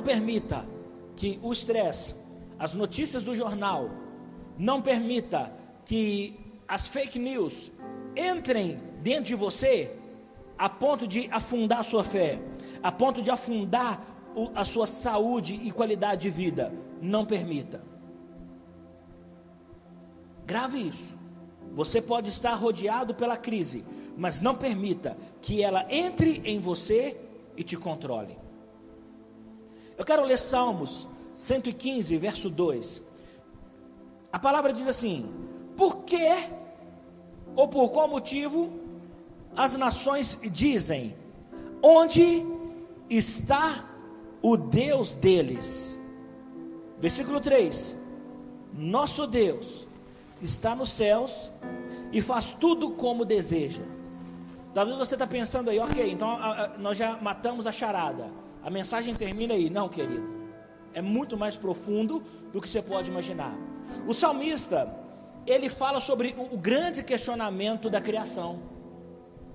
Não permita que o estresse, as notícias do jornal, não permita que as fake news entrem dentro de você a ponto de afundar a sua fé, a ponto de afundar a sua saúde e qualidade de vida. Não permita. Grave isso. Você pode estar rodeado pela crise, mas não permita que ela entre em você e te controle. Eu quero ler Salmos 115, verso 2. A palavra diz assim: Por que ou por qual motivo as nações dizem: Onde está o Deus deles? Versículo 3: Nosso Deus está nos céus e faz tudo como deseja. Talvez você está pensando aí, ok, então a, a, nós já matamos a charada. A mensagem termina aí. Não, querido. É muito mais profundo do que você pode imaginar. O salmista, ele fala sobre o, grande questionamento da criação.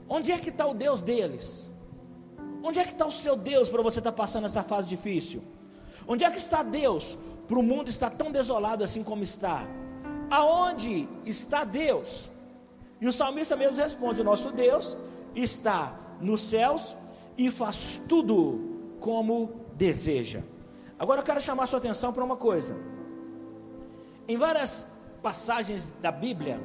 Onde é que está o Deus deles? Onde é que está o seu Deus para você estar tá passando essa fase difícil? Onde é que está Deus para o mundo estar tão desolado assim como está? Aonde está Deus? E o salmista mesmo responde: o nosso Deus está nos céus e faz tudo como deseja. Agora eu quero chamar sua atenção para uma coisa. Em várias passagens da Bíblia,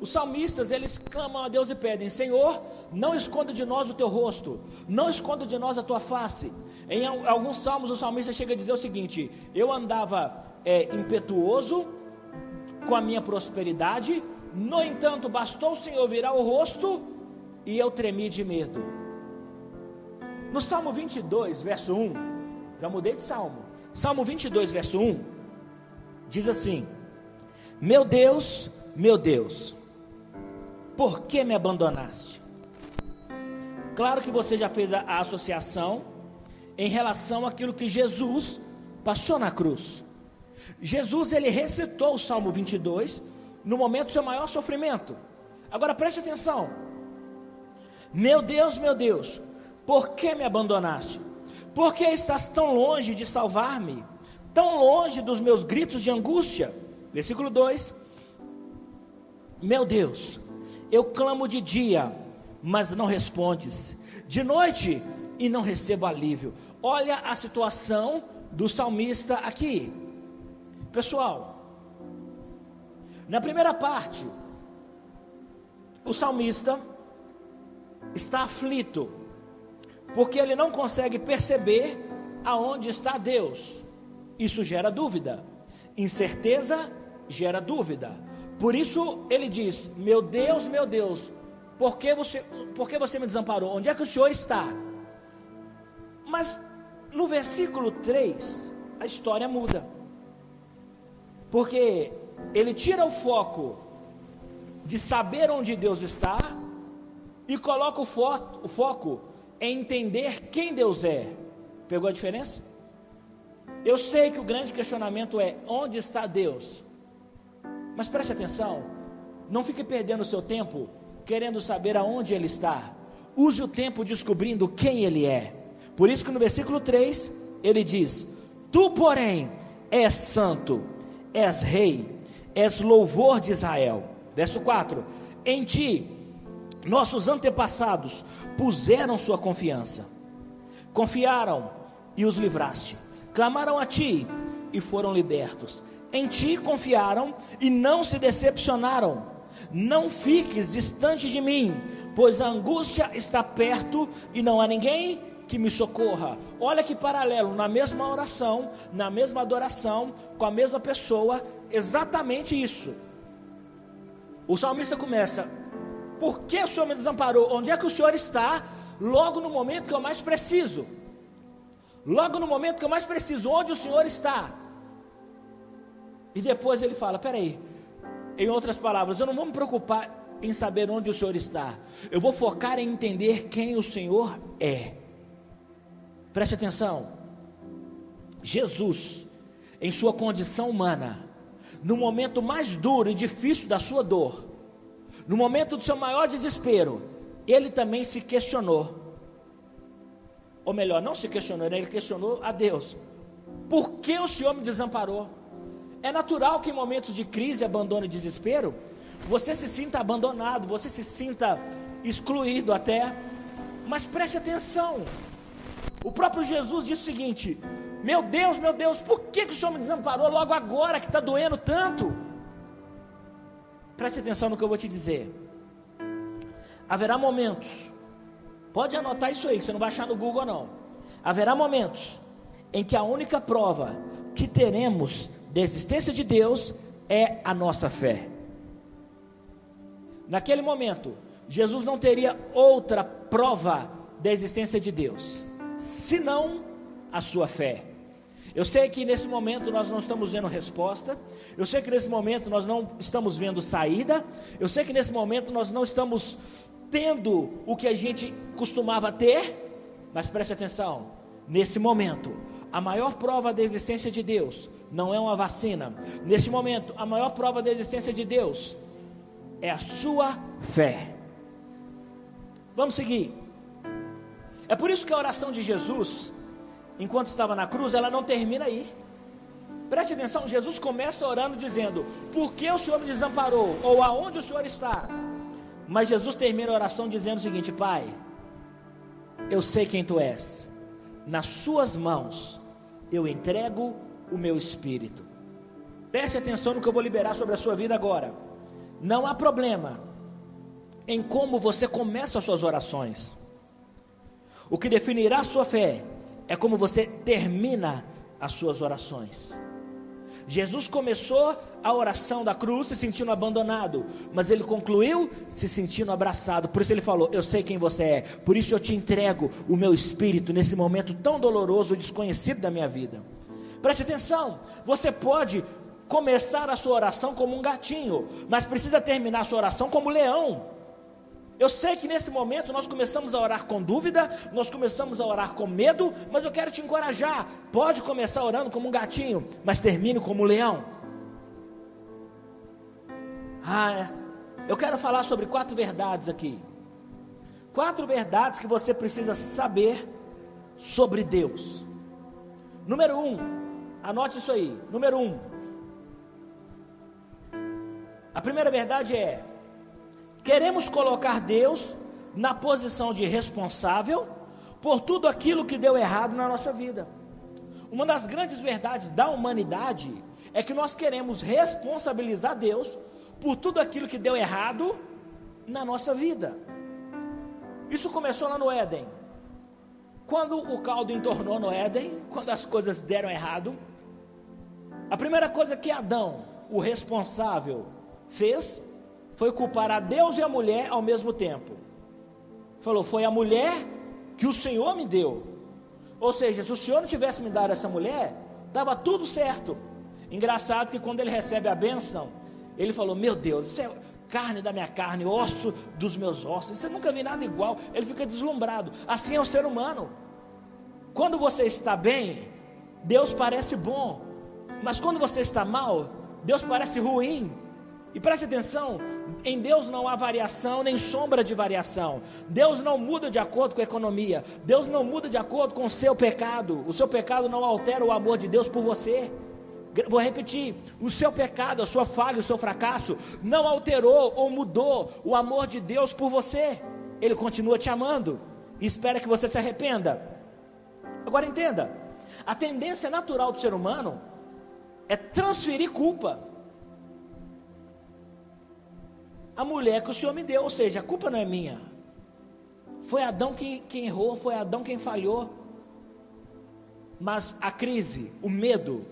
os salmistas eles clamam a Deus e pedem: Senhor, não esconda de nós o teu rosto, não esconda de nós a tua face. Em alguns salmos, o salmista chega a dizer o seguinte: Eu andava é, impetuoso com a minha prosperidade, no entanto, bastou o Senhor virar o rosto e eu tremi de medo. No Salmo 22, verso 1, já mudei de salmo. Salmo 22, verso 1, diz assim: Meu Deus, meu Deus, por que me abandonaste? Claro que você já fez a, a associação em relação àquilo que Jesus passou na cruz. Jesus ele recitou o Salmo 22 no momento do seu maior sofrimento. Agora preste atenção. Meu Deus, meu Deus, por que me abandonaste? Por que estás tão longe de salvar-me? Tão longe dos meus gritos de angústia? Versículo 2: Meu Deus, eu clamo de dia, mas não respondes, de noite e não recebo alívio. Olha a situação do salmista aqui. Pessoal, na primeira parte, o salmista está aflito, porque ele não consegue perceber aonde está Deus. Isso gera dúvida. Incerteza gera dúvida. Por isso ele diz: Meu Deus, meu Deus, por que você, por que você me desamparou? Onde é que o Senhor está? Mas no versículo 3, a história muda. Porque ele tira o foco de saber onde Deus está e coloca o, fo o foco em entender quem Deus é. Pegou a diferença? Eu sei que o grande questionamento é: onde está Deus? Mas preste atenção, não fique perdendo o seu tempo querendo saber aonde Ele está. Use o tempo descobrindo quem Ele é. Por isso que no versículo 3 ele diz: Tu, porém, és santo és rei, és louvor de Israel. Verso 4: Em ti, nossos antepassados puseram sua confiança, confiaram e os livraste, clamaram a ti e foram libertos. Em ti confiaram e não se decepcionaram. Não fiques distante de mim, pois a angústia está perto e não há ninguém que me socorra. Olha que paralelo, na mesma oração, na mesma adoração, com a mesma pessoa, exatamente isso. O salmista começa: Por que o Senhor me desamparou? Onde é que o Senhor está? Logo no momento que eu mais preciso. Logo no momento que eu mais preciso, onde o Senhor está? E depois ele fala: Peraí, em outras palavras, eu não vou me preocupar em saber onde o Senhor está, eu vou focar em entender quem o Senhor é. Preste atenção. Jesus, em sua condição humana, no momento mais duro e difícil da sua dor, no momento do seu maior desespero, ele também se questionou: ou melhor, não se questionou, né? ele questionou a Deus: por que o Senhor me desamparou? É natural que em momentos de crise, abandono e desespero, você se sinta abandonado, você se sinta excluído até. Mas preste atenção. O próprio Jesus disse o seguinte: Meu Deus, meu Deus, por que, que o Senhor me desamparou logo agora que está doendo tanto? Preste atenção no que eu vou te dizer. Haverá momentos, pode anotar isso aí, que você não vai achar no Google não. Haverá momentos em que a única prova que teremos da existência de Deus é a nossa fé. Naquele momento, Jesus não teria outra prova da existência de Deus, senão a sua fé. Eu sei que nesse momento nós não estamos vendo resposta, eu sei que nesse momento nós não estamos vendo saída, eu sei que nesse momento nós não estamos tendo o que a gente costumava ter, mas preste atenção: nesse momento, a maior prova da existência de Deus não é uma vacina, neste momento, a maior prova da existência de Deus é a sua fé. Vamos seguir. É por isso que a oração de Jesus enquanto estava na cruz, ela não termina aí. Preste atenção, Jesus começa orando dizendo: Por que o Senhor me desamparou? Ou aonde o Senhor está? Mas Jesus termina a oração dizendo o seguinte: Pai, eu sei quem tu és, nas Suas mãos eu entrego o meu espírito. Preste atenção no que eu vou liberar sobre a sua vida agora. Não há problema em como você começa as suas orações. O que definirá a sua fé é como você termina as suas orações. Jesus começou a oração da cruz se sentindo abandonado, mas ele concluiu se sentindo abraçado. Por isso ele falou: Eu sei quem você é, por isso eu te entrego o meu espírito nesse momento tão doloroso e desconhecido da minha vida. Preste atenção, você pode começar a sua oração como um gatinho, mas precisa terminar a sua oração como um leão. Eu sei que nesse momento nós começamos a orar com dúvida, nós começamos a orar com medo, mas eu quero te encorajar. Pode começar orando como um gatinho, mas termine como um leão. Ah, é. eu quero falar sobre quatro verdades aqui. Quatro verdades que você precisa saber sobre Deus. Número um, anote isso aí. Número um, a primeira verdade é Queremos colocar Deus na posição de responsável por tudo aquilo que deu errado na nossa vida. Uma das grandes verdades da humanidade é que nós queremos responsabilizar Deus por tudo aquilo que deu errado na nossa vida. Isso começou lá no Éden. Quando o caldo entornou no Éden, quando as coisas deram errado, a primeira coisa que Adão, o responsável, fez foi culpar a Deus e a mulher ao mesmo tempo. Falou: Foi a mulher que o Senhor me deu. Ou seja, se o Senhor não tivesse me dado essa mulher, estava tudo certo. Engraçado que quando ele recebe a bênção, ele falou: Meu Deus, isso é carne da minha carne, osso dos meus ossos. Você nunca vi nada igual. Ele fica deslumbrado. Assim é o ser humano. Quando você está bem, Deus parece bom. Mas quando você está mal, Deus parece ruim. E preste atenção: em Deus não há variação nem sombra de variação. Deus não muda de acordo com a economia. Deus não muda de acordo com o seu pecado. O seu pecado não altera o amor de Deus por você. Vou repetir: o seu pecado, a sua falha, o seu fracasso não alterou ou mudou o amor de Deus por você. Ele continua te amando e espera que você se arrependa. Agora entenda: a tendência natural do ser humano é transferir culpa a mulher que o Senhor me deu, ou seja, a culpa não é minha. Foi Adão quem, quem errou, foi Adão quem falhou. Mas a crise, o medo,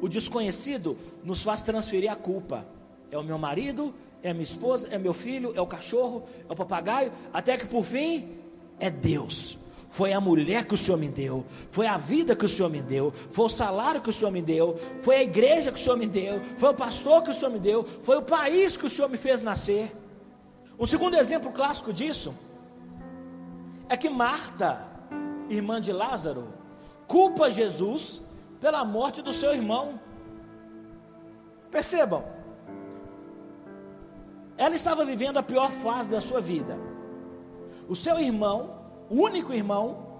o desconhecido nos faz transferir a culpa. É o meu marido, é a minha esposa, é meu filho, é o cachorro, é o papagaio, até que por fim é Deus foi a mulher que o Senhor me deu, foi a vida que o Senhor me deu, foi o salário que o Senhor me deu, foi a igreja que o Senhor me deu, foi o pastor que o Senhor me deu, foi o país que o Senhor me fez nascer. Um segundo exemplo clássico disso é que Marta, irmã de Lázaro, culpa Jesus pela morte do seu irmão. Percebam, ela estava vivendo a pior fase da sua vida. O seu irmão único irmão,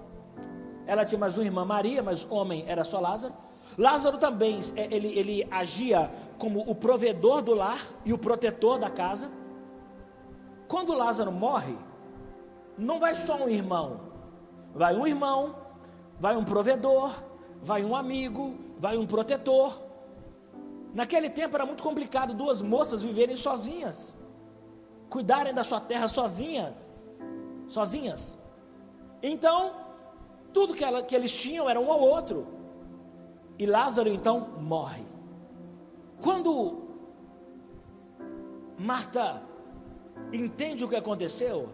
ela tinha mais uma irmã Maria, mas homem era só Lázaro. Lázaro também, é, ele, ele agia como o provedor do lar e o protetor da casa. Quando Lázaro morre, não vai só um irmão, vai um irmão, vai um provedor, vai um amigo, vai um protetor. Naquele tempo era muito complicado duas moças viverem sozinhas, cuidarem da sua terra sozinha, sozinhas. Então, tudo que, ela, que eles tinham era um ao outro. E Lázaro então morre. Quando Marta entende o que aconteceu,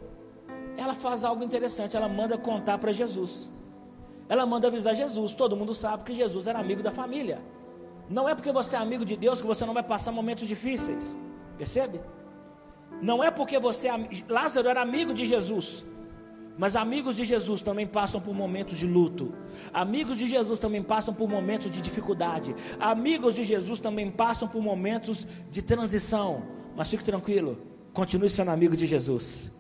ela faz algo interessante, ela manda contar para Jesus. Ela manda avisar Jesus. Todo mundo sabe que Jesus era amigo da família. Não é porque você é amigo de Deus que você não vai passar momentos difíceis. Percebe? Não é porque você é, Lázaro era amigo de Jesus. Mas amigos de Jesus também passam por momentos de luto. Amigos de Jesus também passam por momentos de dificuldade. Amigos de Jesus também passam por momentos de transição. Mas fique tranquilo, continue sendo amigo de Jesus.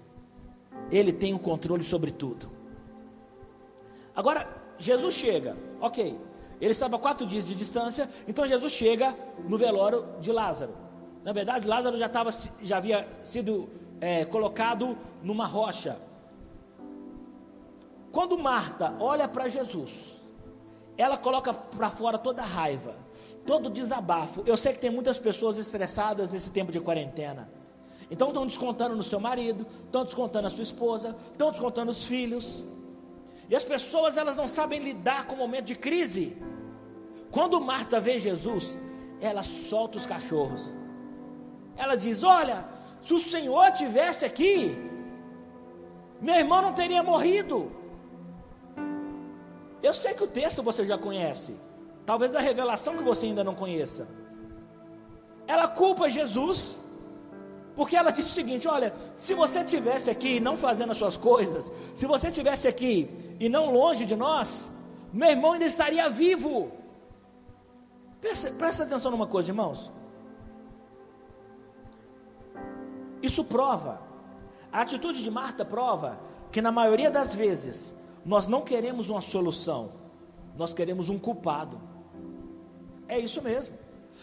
Ele tem o controle sobre tudo. Agora, Jesus chega, ok. Ele estava a quatro dias de distância, então Jesus chega no velório de Lázaro. Na verdade, Lázaro já, estava, já havia sido é, colocado numa rocha. Quando Marta olha para Jesus, ela coloca para fora toda a raiva, todo o desabafo. Eu sei que tem muitas pessoas estressadas nesse tempo de quarentena. Então estão descontando no seu marido, estão descontando na sua esposa, estão descontando os filhos. E as pessoas elas não sabem lidar com o momento de crise. Quando Marta vê Jesus, ela solta os cachorros. Ela diz: Olha, se o Senhor tivesse aqui, meu irmão não teria morrido. Eu sei que o texto você já conhece, talvez a revelação que você ainda não conheça. Ela culpa Jesus, porque ela disse o seguinte: olha, se você tivesse aqui não fazendo as suas coisas, se você tivesse aqui e não longe de nós, meu irmão ainda estaria vivo. Presta, presta atenção numa coisa, irmãos. Isso prova, a atitude de Marta prova que na maioria das vezes nós não queremos uma solução, nós queremos um culpado. É isso mesmo.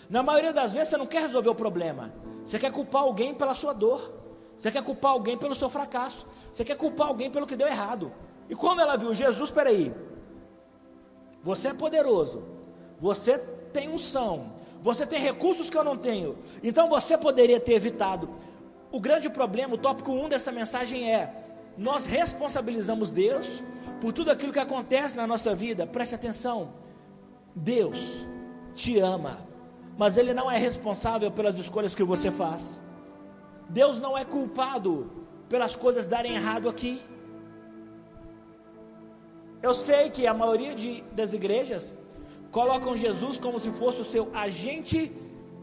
Na maioria das vezes você não quer resolver o problema, você quer culpar alguém pela sua dor, você quer culpar alguém pelo seu fracasso, você quer culpar alguém pelo que deu errado. E quando ela viu? Jesus, peraí, você é poderoso, você tem unção, você tem recursos que eu não tenho, então você poderia ter evitado. O grande problema, o tópico 1 dessa mensagem é: nós responsabilizamos Deus por tudo aquilo que acontece na nossa vida, preste atenção. Deus te ama, mas Ele não é responsável pelas escolhas que você faz. Deus não é culpado pelas coisas darem errado aqui. Eu sei que a maioria de, das igrejas colocam Jesus como se fosse o seu agente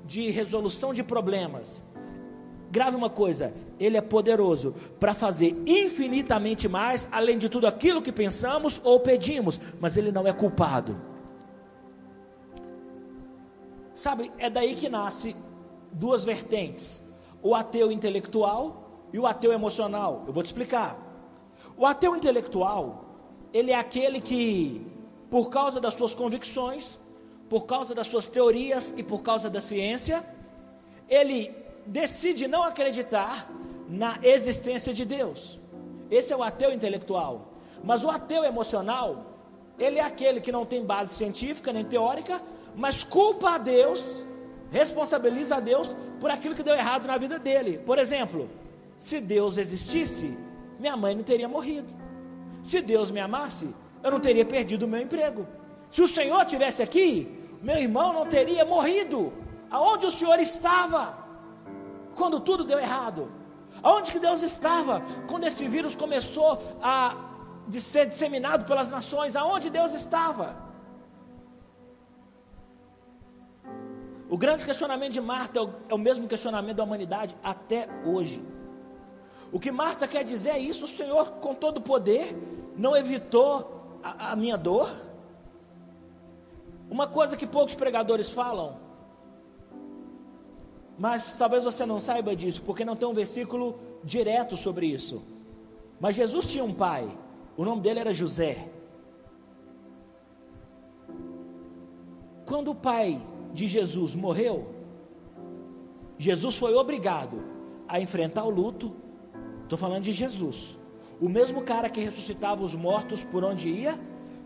de resolução de problemas. Grave uma coisa: Ele é poderoso para fazer infinitamente mais, além de tudo aquilo que pensamos ou pedimos, mas Ele não é culpado. Sabe, é daí que nasce duas vertentes: o ateu intelectual e o ateu emocional. Eu vou te explicar. O ateu intelectual, ele é aquele que, por causa das suas convicções, por causa das suas teorias e por causa da ciência, ele decide não acreditar na existência de Deus. Esse é o ateu intelectual. Mas o ateu emocional, ele é aquele que não tem base científica nem teórica, mas culpa a Deus, responsabiliza a Deus por aquilo que deu errado na vida dele. Por exemplo, se Deus existisse, minha mãe não teria morrido. Se Deus me amasse, eu não teria perdido o meu emprego. Se o Senhor estivesse aqui, meu irmão não teria morrido. Aonde o Senhor estava? Quando tudo deu errado? Aonde que Deus estava quando esse vírus começou a de ser disseminado pelas nações? Aonde Deus estava? O grande questionamento de Marta é o, é o mesmo questionamento da humanidade até hoje. O que Marta quer dizer é isso: o Senhor, com todo o poder, não evitou a, a minha dor. Uma coisa que poucos pregadores falam mas talvez você não saiba disso, porque não tem um versículo direto sobre isso. Mas Jesus tinha um pai, o nome dele era José. Quando o pai de Jesus morreu, Jesus foi obrigado a enfrentar o luto. Estou falando de Jesus. O mesmo cara que ressuscitava os mortos por onde ia,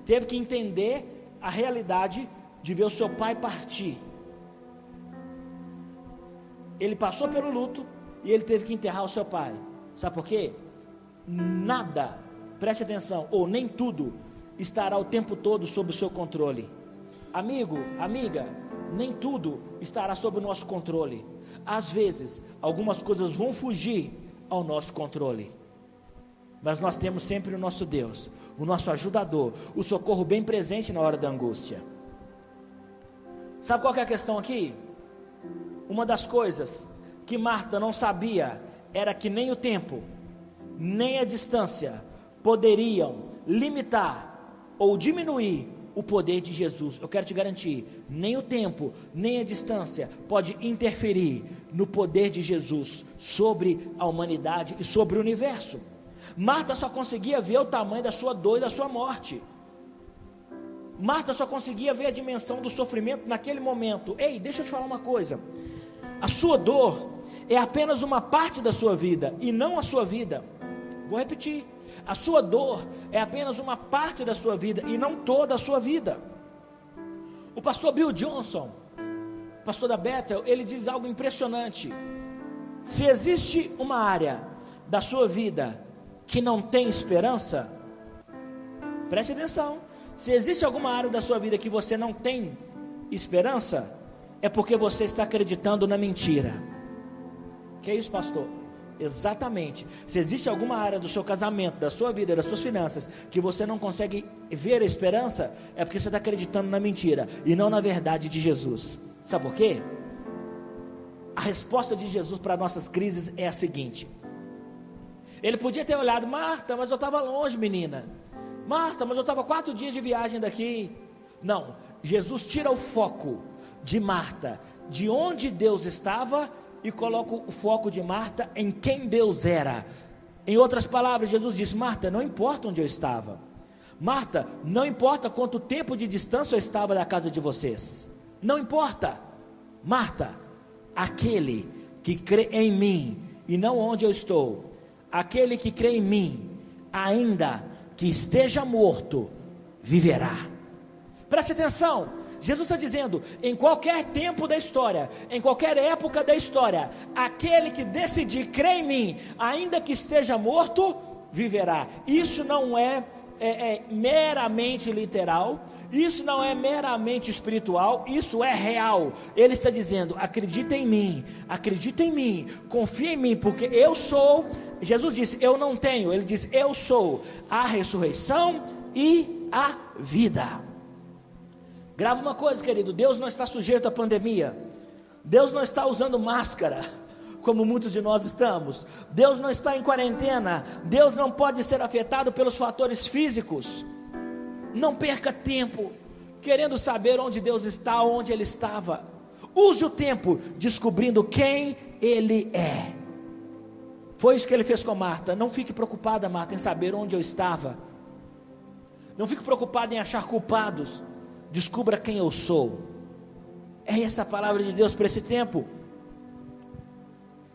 teve que entender a realidade de ver o seu pai partir. Ele passou pelo luto e ele teve que enterrar o seu pai. Sabe por quê? Nada, preste atenção, ou nem tudo, estará o tempo todo sob o seu controle. Amigo, amiga, nem tudo estará sob o nosso controle. Às vezes, algumas coisas vão fugir ao nosso controle. Mas nós temos sempre o nosso Deus, o nosso ajudador, o socorro bem presente na hora da angústia. Sabe qual é a questão aqui? Uma das coisas que Marta não sabia era que nem o tempo, nem a distância poderiam limitar ou diminuir o poder de Jesus. Eu quero te garantir, nem o tempo, nem a distância pode interferir no poder de Jesus sobre a humanidade e sobre o universo. Marta só conseguia ver o tamanho da sua dor e da sua morte. Marta só conseguia ver a dimensão do sofrimento naquele momento. Ei, deixa eu te falar uma coisa. A sua dor é apenas uma parte da sua vida e não a sua vida. Vou repetir. A sua dor é apenas uma parte da sua vida e não toda a sua vida. O pastor Bill Johnson, pastor da Bethel, ele diz algo impressionante. Se existe uma área da sua vida que não tem esperança, preste atenção. Se existe alguma área da sua vida que você não tem esperança, é porque você está acreditando na mentira. Que é isso, pastor? Exatamente. Se existe alguma área do seu casamento, da sua vida, das suas finanças, que você não consegue ver a esperança, é porque você está acreditando na mentira e não na verdade de Jesus. Sabe por quê? A resposta de Jesus para nossas crises é a seguinte: Ele podia ter olhado, Marta, mas eu estava longe, menina. Marta, mas eu estava quatro dias de viagem daqui. Não, Jesus tira o foco de Marta, de onde Deus estava e coloco o foco de Marta em quem Deus era. Em outras palavras, Jesus disse: Marta, não importa onde eu estava. Marta, não importa quanto tempo de distância eu estava da casa de vocês. Não importa. Marta, aquele que crê em mim e não onde eu estou, aquele que crê em mim, ainda que esteja morto, viverá. Preste atenção, Jesus está dizendo: em qualquer tempo da história, em qualquer época da história, aquele que decidir crer em mim, ainda que esteja morto, viverá. Isso não é, é, é meramente literal, isso não é meramente espiritual, isso é real. Ele está dizendo: acredita em mim, acredita em mim, confia em mim, porque eu sou. Jesus disse: Eu não tenho. Ele disse: Eu sou a ressurreição e a vida. Grava uma coisa, querido: Deus não está sujeito à pandemia. Deus não está usando máscara, como muitos de nós estamos. Deus não está em quarentena. Deus não pode ser afetado pelos fatores físicos. Não perca tempo querendo saber onde Deus está, onde Ele estava. Use o tempo descobrindo quem Ele é. Foi isso que ele fez com Marta. Não fique preocupada, Marta, em saber onde eu estava. Não fique preocupada em achar culpados. Descubra quem eu sou. É essa a palavra de Deus para esse tempo.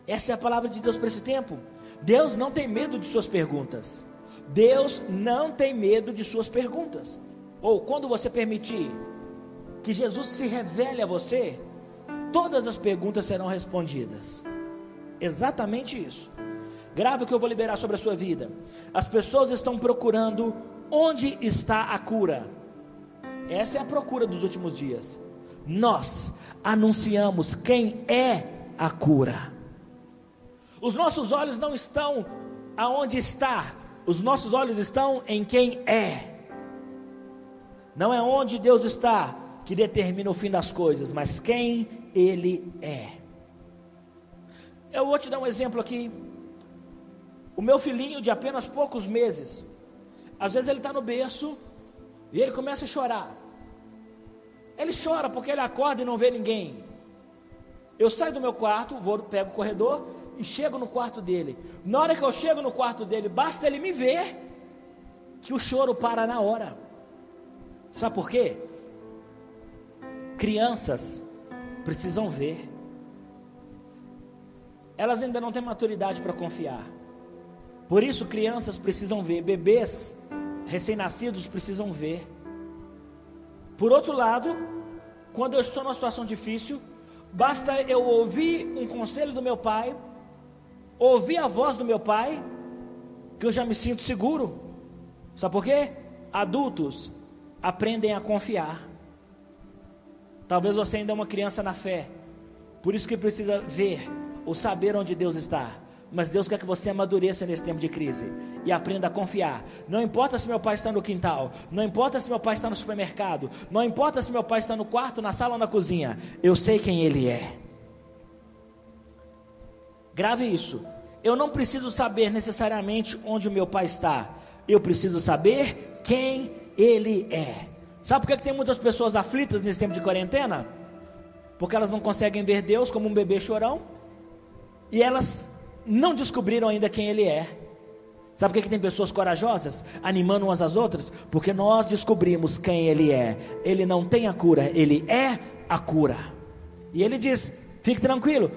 Essa é a palavra de Deus para esse tempo. Deus não tem medo de suas perguntas. Deus não tem medo de suas perguntas. Ou quando você permitir que Jesus se revele a você, todas as perguntas serão respondidas. Exatamente isso. Grave o que eu vou liberar sobre a sua vida. As pessoas estão procurando onde está a cura. Essa é a procura dos últimos dias. Nós anunciamos quem é a cura. Os nossos olhos não estão aonde está, os nossos olhos estão em quem é. Não é onde Deus está que determina o fim das coisas, mas quem Ele é. Eu vou te dar um exemplo aqui. O meu filhinho de apenas poucos meses, às vezes ele está no berço e ele começa a chorar. Ele chora porque ele acorda e não vê ninguém. Eu saio do meu quarto, vou, pego o corredor e chego no quarto dele. Na hora que eu chego no quarto dele, basta ele me ver que o choro para na hora. Sabe por quê? Crianças precisam ver. Elas ainda não têm maturidade para confiar. Por isso, crianças precisam ver, bebês recém-nascidos precisam ver. Por outro lado, quando eu estou numa situação difícil, basta eu ouvir um conselho do meu pai, ouvir a voz do meu pai, que eu já me sinto seguro. Sabe por quê? Adultos aprendem a confiar. Talvez você ainda é uma criança na fé, por isso que precisa ver ou saber onde Deus está. Mas Deus quer que você amadureça nesse tempo de crise e aprenda a confiar. Não importa se meu pai está no quintal, não importa se meu pai está no supermercado, não importa se meu pai está no quarto, na sala ou na cozinha, eu sei quem ele é. Grave isso. Eu não preciso saber necessariamente onde o meu pai está, eu preciso saber quem ele é. Sabe por que, que tem muitas pessoas aflitas nesse tempo de quarentena? Porque elas não conseguem ver Deus como um bebê chorão e elas não descobriram ainda quem Ele é. Sabe por que, que tem pessoas corajosas, animando umas às outras? Porque nós descobrimos quem Ele é. Ele não tem a cura, Ele é a cura. E Ele diz: fique tranquilo,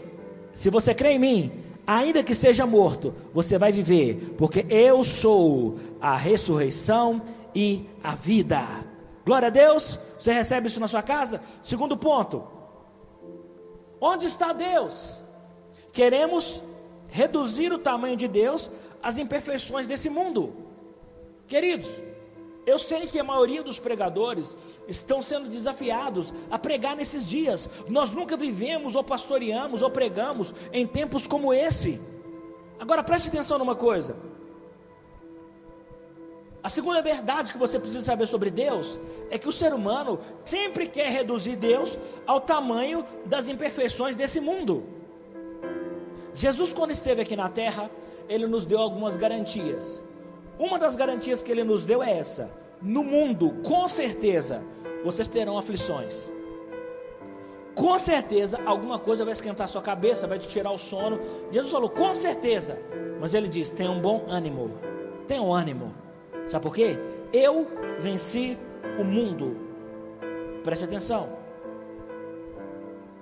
se você crê em mim, ainda que seja morto, você vai viver, porque eu sou a ressurreição e a vida. Glória a Deus, você recebe isso na sua casa? Segundo ponto: onde está Deus? Queremos reduzir o tamanho de Deus às imperfeições desse mundo. Queridos, eu sei que a maioria dos pregadores estão sendo desafiados a pregar nesses dias. Nós nunca vivemos, ou pastoreamos, ou pregamos em tempos como esse. Agora preste atenção numa coisa. A segunda verdade que você precisa saber sobre Deus é que o ser humano sempre quer reduzir Deus ao tamanho das imperfeições desse mundo. Jesus, quando esteve aqui na terra, ele nos deu algumas garantias. Uma das garantias que ele nos deu é essa: no mundo, com certeza, vocês terão aflições. Com certeza, alguma coisa vai esquentar sua cabeça, vai te tirar o sono. Jesus falou, com certeza. Mas ele disse: tenha um bom ânimo. Tenha um ânimo. Sabe por quê? Eu venci o mundo. Preste atenção.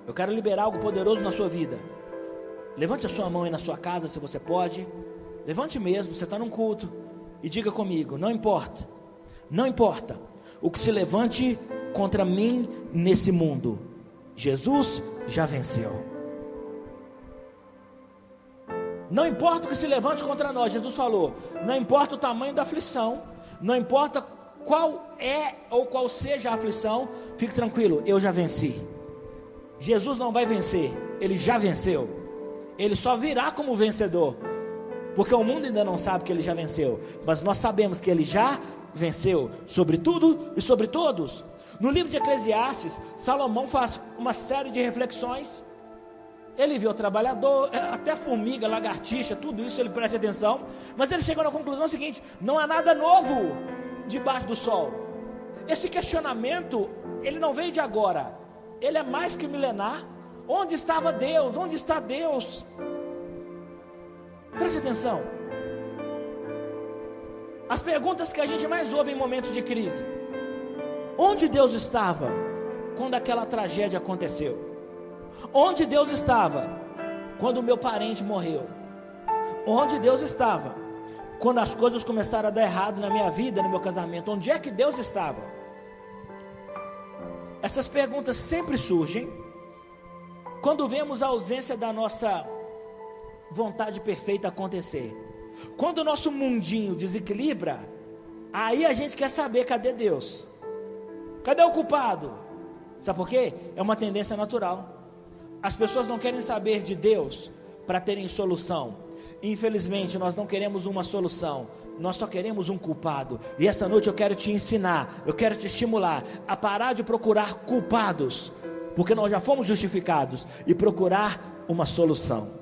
Eu quero liberar algo poderoso na sua vida. Levante a sua mão aí na sua casa, se você pode. Levante mesmo, você está num culto. E diga comigo: não importa, não importa o que se levante contra mim nesse mundo, Jesus já venceu. Não importa o que se levante contra nós, Jesus falou. Não importa o tamanho da aflição, não importa qual é ou qual seja a aflição, fique tranquilo, eu já venci. Jesus não vai vencer, ele já venceu ele só virá como vencedor, porque o mundo ainda não sabe que ele já venceu, mas nós sabemos que ele já venceu sobre tudo e sobre todos. No livro de Eclesiastes, Salomão faz uma série de reflexões. Ele viu o trabalhador, é, até formiga, lagartixa, tudo isso ele presta atenção, mas ele chegou na conclusão seguinte: não há nada novo debaixo do sol. Esse questionamento, ele não veio de agora, ele é mais que milenar, Onde estava Deus? Onde está Deus? Preste atenção. As perguntas que a gente mais ouve em momentos de crise: Onde Deus estava quando aquela tragédia aconteceu? Onde Deus estava quando o meu parente morreu? Onde Deus estava quando as coisas começaram a dar errado na minha vida, no meu casamento? Onde é que Deus estava? Essas perguntas sempre surgem quando vemos a ausência da nossa vontade perfeita acontecer, quando o nosso mundinho desequilibra, aí a gente quer saber cadê Deus? Cadê o culpado? Sabe por quê? É uma tendência natural. As pessoas não querem saber de Deus para terem solução. Infelizmente, nós não queremos uma solução, nós só queremos um culpado. E essa noite eu quero te ensinar, eu quero te estimular a parar de procurar culpados porque nós já fomos justificados, e procurar uma solução.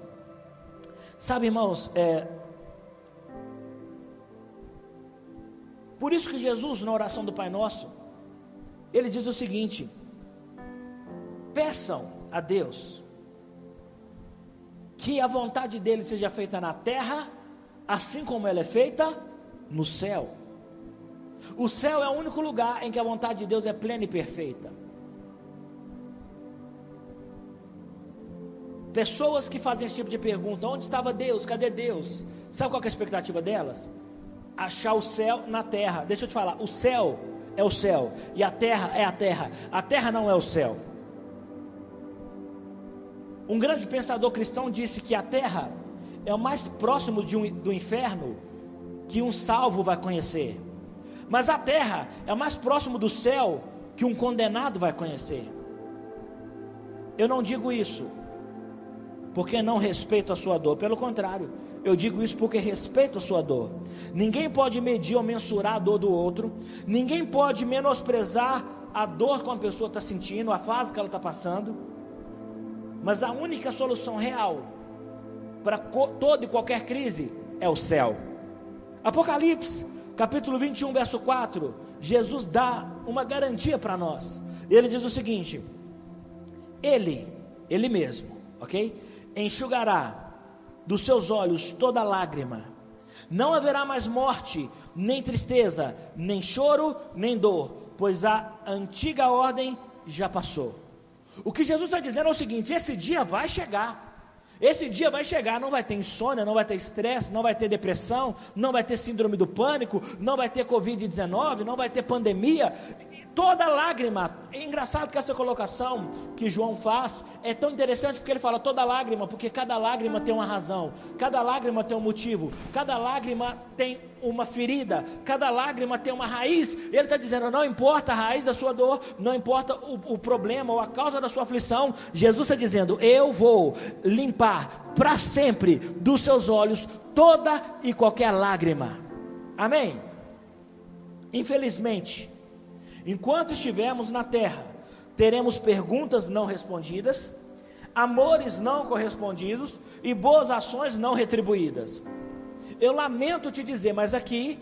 Sabe, irmãos, é, por isso que Jesus, na oração do Pai Nosso, ele diz o seguinte: peçam a Deus que a vontade dele seja feita na terra, assim como ela é feita no céu. O céu é o único lugar em que a vontade de Deus é plena e perfeita. Pessoas que fazem esse tipo de pergunta: onde estava Deus? Cadê Deus? Sabe qual é a expectativa delas? Achar o céu na terra. Deixa eu te falar: o céu é o céu e a terra é a terra. A terra não é o céu. Um grande pensador cristão disse que a terra é o mais próximo um, do inferno que um salvo vai conhecer. Mas a terra é o mais próximo do céu que um condenado vai conhecer. Eu não digo isso porque não respeito a sua dor. Pelo contrário, eu digo isso porque respeito a sua dor. Ninguém pode medir ou mensurar a dor do outro. Ninguém pode menosprezar a dor que uma pessoa está sentindo, a fase que ela está passando. Mas a única solução real para toda e qualquer crise é o céu. Apocalipse, capítulo 21, verso 4. Jesus dá uma garantia para nós. Ele diz o seguinte: Ele, Ele mesmo, ok? Enxugará dos seus olhos toda lágrima. Não haverá mais morte, nem tristeza, nem choro, nem dor, pois a antiga ordem já passou. O que Jesus está dizendo é o seguinte: esse dia vai chegar. Esse dia vai chegar, não vai ter insônia, não vai ter estresse, não vai ter depressão, não vai ter síndrome do pânico, não vai ter Covid-19, não vai ter pandemia. Toda lágrima, é engraçado que essa colocação que João faz é tão interessante porque ele fala toda lágrima, porque cada lágrima tem uma razão, cada lágrima tem um motivo, cada lágrima tem uma ferida, cada lágrima tem uma raiz. Ele está dizendo: não importa a raiz da sua dor, não importa o, o problema ou a causa da sua aflição, Jesus está dizendo: eu vou limpar para sempre dos seus olhos toda e qualquer lágrima. Amém? Infelizmente, Enquanto estivermos na terra, teremos perguntas não respondidas, amores não correspondidos e boas ações não retribuídas. Eu lamento te dizer, mas aqui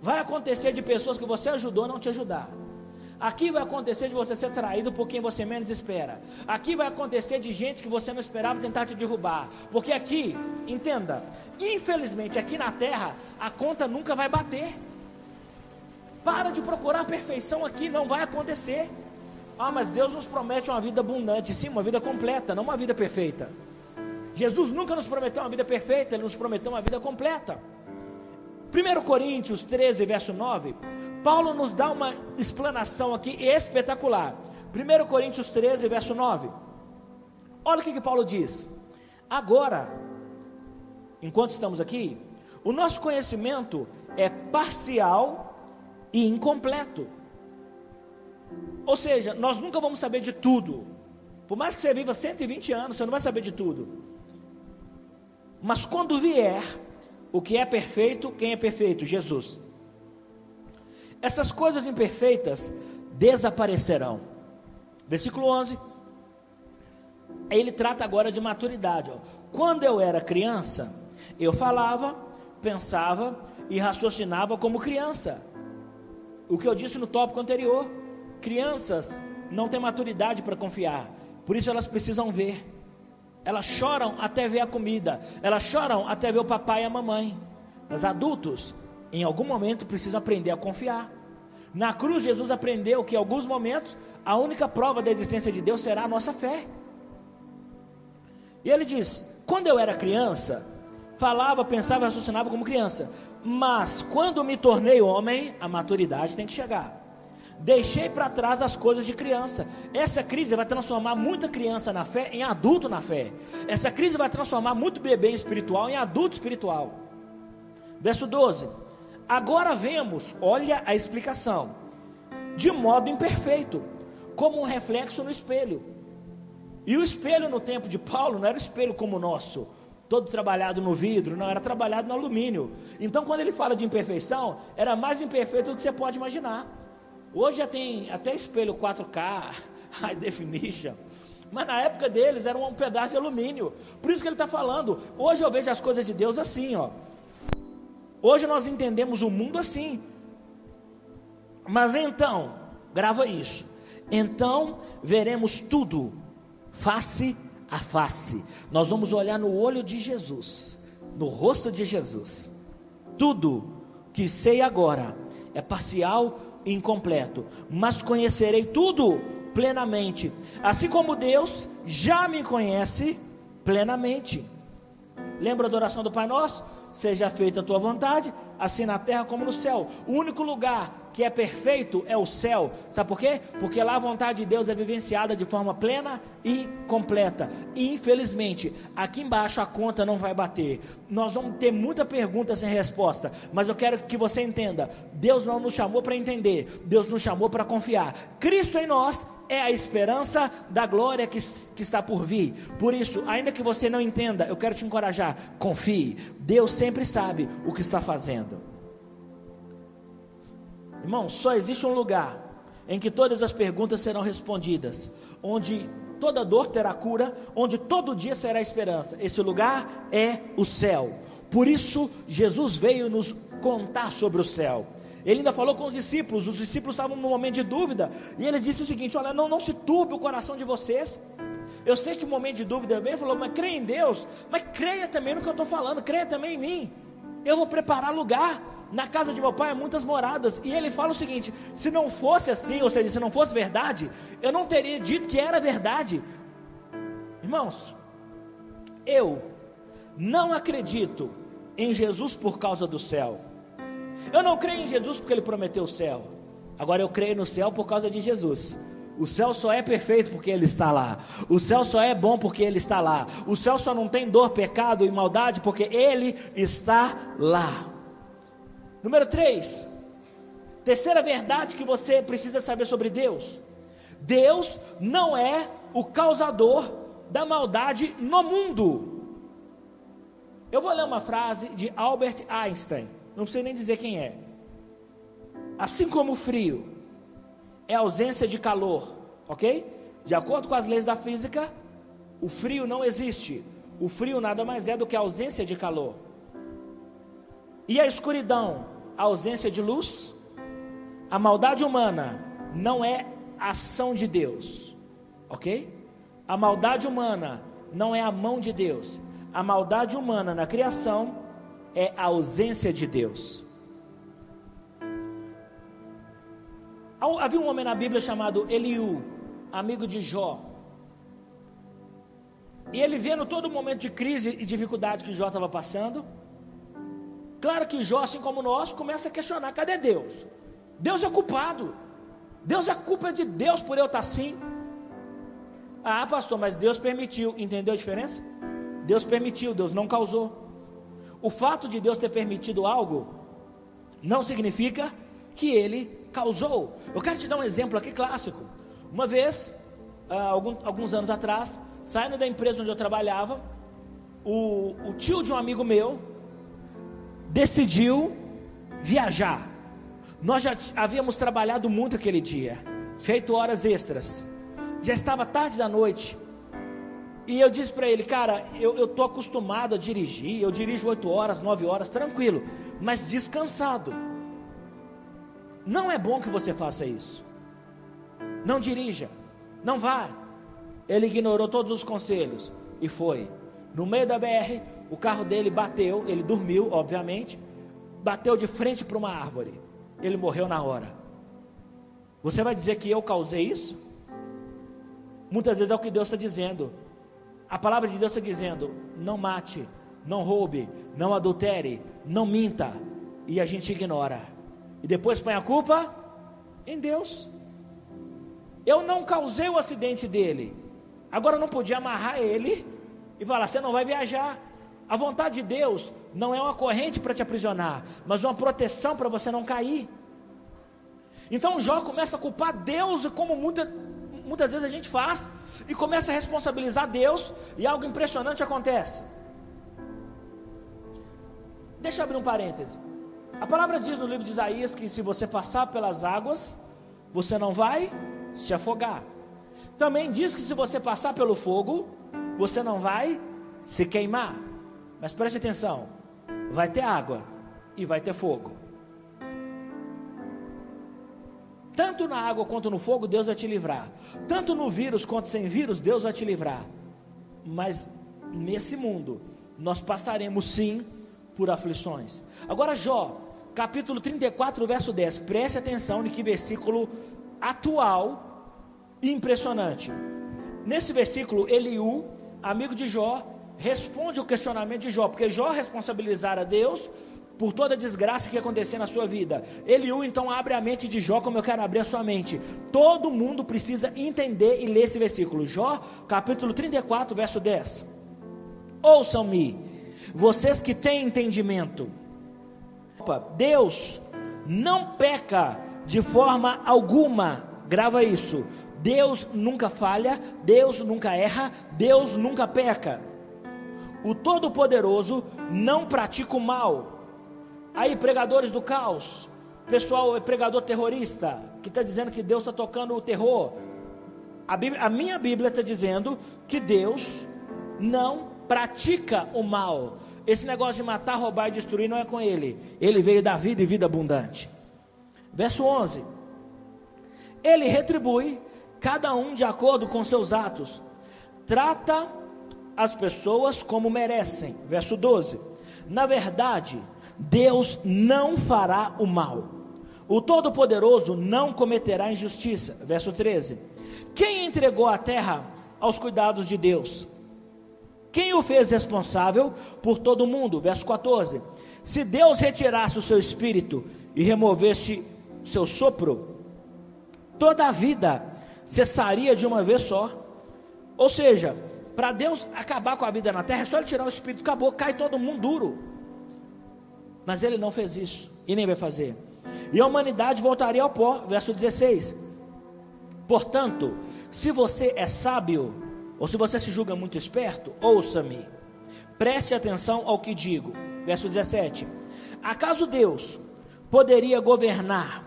vai acontecer de pessoas que você ajudou não te ajudar. Aqui vai acontecer de você ser traído por quem você menos espera. Aqui vai acontecer de gente que você não esperava tentar te derrubar. Porque aqui, entenda, infelizmente aqui na terra, a conta nunca vai bater. Para de procurar perfeição aqui, não vai acontecer. Ah, mas Deus nos promete uma vida abundante, sim, uma vida completa, não uma vida perfeita. Jesus nunca nos prometeu uma vida perfeita, ele nos prometeu uma vida completa. 1 Coríntios 13, verso 9, Paulo nos dá uma explanação aqui espetacular. 1 Coríntios 13, verso 9. Olha o que, que Paulo diz. Agora, enquanto estamos aqui, o nosso conhecimento é parcial e incompleto. Ou seja, nós nunca vamos saber de tudo. Por mais que você viva 120 anos, você não vai saber de tudo. Mas quando vier o que é perfeito, quem é perfeito? Jesus. Essas coisas imperfeitas desaparecerão. Versículo 11. Ele trata agora de maturidade. Ó. Quando eu era criança, eu falava, pensava e raciocinava como criança. O que eu disse no tópico anterior: crianças não têm maturidade para confiar, por isso elas precisam ver. Elas choram até ver a comida, elas choram até ver o papai e a mamãe. Mas adultos, em algum momento, precisam aprender a confiar. Na cruz, Jesus aprendeu que em alguns momentos a única prova da existência de Deus será a nossa fé. E ele diz: quando eu era criança, falava, pensava, raciocinava como criança, mas quando me tornei homem, a maturidade tem que chegar. Deixei para trás as coisas de criança. Essa crise vai transformar muita criança na fé em adulto na fé. Essa crise vai transformar muito bebê espiritual em adulto espiritual. Verso 12. Agora vemos, olha a explicação. De modo imperfeito, como um reflexo no espelho. E o espelho no tempo de Paulo não era espelho como o nosso todo trabalhado no vidro, não, era trabalhado no alumínio. Então, quando ele fala de imperfeição, era mais imperfeito do que você pode imaginar. Hoje já tem até espelho 4K, high definition. Mas na época deles era um pedaço de alumínio. Por isso que ele está falando. Hoje eu vejo as coisas de Deus assim, ó. Hoje nós entendemos o mundo assim. Mas então, grava isso. Então veremos tudo face a a face. Nós vamos olhar no olho de Jesus, no rosto de Jesus. Tudo que sei agora é parcial e incompleto, mas conhecerei tudo plenamente. Assim como Deus já me conhece plenamente. Lembra a adoração do Pai Nosso? Seja feita a tua vontade, assim na terra como no céu. O único lugar que é perfeito é o céu. Sabe por quê? Porque lá a vontade de Deus é vivenciada de forma plena e completa. E infelizmente, aqui embaixo a conta não vai bater. Nós vamos ter muita pergunta sem resposta, mas eu quero que você entenda: Deus não nos chamou para entender, Deus nos chamou para confiar. Cristo em nós é a esperança da glória que, que está por vir. Por isso, ainda que você não entenda, eu quero te encorajar: confie. Deus sempre sabe o que está fazendo. Irmão, só existe um lugar em que todas as perguntas serão respondidas, onde toda dor terá cura, onde todo dia será esperança. Esse lugar é o céu. Por isso, Jesus veio nos contar sobre o céu. Ele ainda falou com os discípulos, os discípulos estavam num momento de dúvida, e ele disse o seguinte: Olha, não, não se turbe o coração de vocês. Eu sei que o momento de dúvida vem, ele falou, mas creia em Deus, mas creia também no que eu estou falando, creia também em mim. Eu vou preparar lugar. Na casa de meu pai há muitas moradas. E ele fala o seguinte: se não fosse assim, ou seja, se não fosse verdade, eu não teria dito que era verdade. Irmãos, eu não acredito em Jesus por causa do céu. Eu não creio em Jesus porque ele prometeu o céu. Agora eu creio no céu por causa de Jesus. O céu só é perfeito porque Ele está lá. O céu só é bom porque Ele está lá. O céu só não tem dor, pecado e maldade porque Ele está lá. Número 3. Terceira verdade que você precisa saber sobre Deus: Deus não é o causador da maldade no mundo. Eu vou ler uma frase de Albert Einstein, não precisa nem dizer quem é. Assim como o frio é ausência de calor, ok? De acordo com as leis da física, o frio não existe. O frio nada mais é do que a ausência de calor. E a escuridão, a ausência de luz? A maldade humana não é ação de Deus, ok? A maldade humana não é a mão de Deus. A maldade humana na criação é a ausência de Deus. Havia um homem na Bíblia chamado Eliú, amigo de Jó. E ele vendo todo o momento de crise e dificuldade que Jó estava passando, Claro que Jó, assim como nós, começa a questionar: cadê Deus? Deus é culpado. Deus é culpa de Deus por eu estar assim. Ah, pastor, mas Deus permitiu. Entendeu a diferença? Deus permitiu, Deus não causou. O fato de Deus ter permitido algo não significa que ele causou. Eu quero te dar um exemplo aqui clássico. Uma vez, ah, alguns anos atrás, saindo da empresa onde eu trabalhava, o, o tio de um amigo meu decidiu viajar. Nós já havíamos trabalhado muito aquele dia, feito horas extras. Já estava tarde da noite. E eu disse para ele, cara, eu estou acostumado a dirigir, eu dirijo 8 horas, 9 horas, tranquilo, mas descansado. Não é bom que você faça isso. Não dirija, não vá. Ele ignorou todos os conselhos e foi. No meio da BR, o carro dele bateu, ele dormiu, obviamente, bateu de frente para uma árvore. Ele morreu na hora. Você vai dizer que eu causei isso? Muitas vezes é o que Deus está dizendo. A palavra de Deus está dizendo: não mate, não roube, não adultere, não minta. E a gente ignora. E depois põe a culpa em Deus. Eu não causei o acidente dele. Agora eu não podia amarrar ele e falar: você não vai viajar. A vontade de Deus não é uma corrente para te aprisionar, mas uma proteção para você não cair. Então Jó começa a culpar Deus, como muita, muitas vezes a gente faz, e começa a responsabilizar Deus, e algo impressionante acontece. Deixa eu abrir um parêntese. A palavra diz no livro de Isaías que se você passar pelas águas, você não vai se afogar. Também diz que se você passar pelo fogo, você não vai se queimar. Mas preste atenção: vai ter água e vai ter fogo. Tanto na água quanto no fogo, Deus vai te livrar. Tanto no vírus quanto sem vírus, Deus vai te livrar. Mas nesse mundo, nós passaremos sim por aflições. Agora, Jó, capítulo 34, verso 10. Preste atenção em que versículo atual e impressionante. Nesse versículo, Eliú, amigo de Jó, responde o questionamento de Jó, porque Jó responsabilizara Deus por toda a desgraça que acontecer na sua vida. Eliú então abre a mente de Jó como eu quero abrir a sua mente. Todo mundo precisa entender e ler esse versículo. Jó, capítulo 34, verso 10. Ouçam-me, vocês que têm entendimento. Deus não peca de forma alguma. Grava isso. Deus nunca falha, Deus nunca erra, Deus nunca peca. O Todo-Poderoso não pratica o mal. Aí, pregadores do caos, pessoal, é pregador terrorista, que está dizendo que Deus está tocando o terror. A, Bíblia, a minha Bíblia está dizendo que Deus não pratica o mal. Esse negócio de matar, roubar e destruir não é com ele. Ele veio da vida e vida abundante. Verso 11: Ele retribui cada um de acordo com seus atos, trata as pessoas como merecem. Verso 12: Na verdade, Deus não fará o mal. O Todo-Poderoso não cometerá injustiça. Verso 13: Quem entregou a terra aos cuidados de Deus? Quem o fez responsável por todo o mundo? Verso 14: Se Deus retirasse o seu espírito e removesse seu sopro, toda a vida cessaria de uma vez só. Ou seja, para Deus acabar com a vida na terra, é só ele tirar o espírito, acabou, cai todo mundo duro. Mas ele não fez isso e nem vai fazer. E a humanidade voltaria ao pó, verso 16. Portanto, se você é sábio, ou se você se julga muito esperto, ouça-me. Preste atenção ao que digo. Verso 17. Acaso Deus poderia governar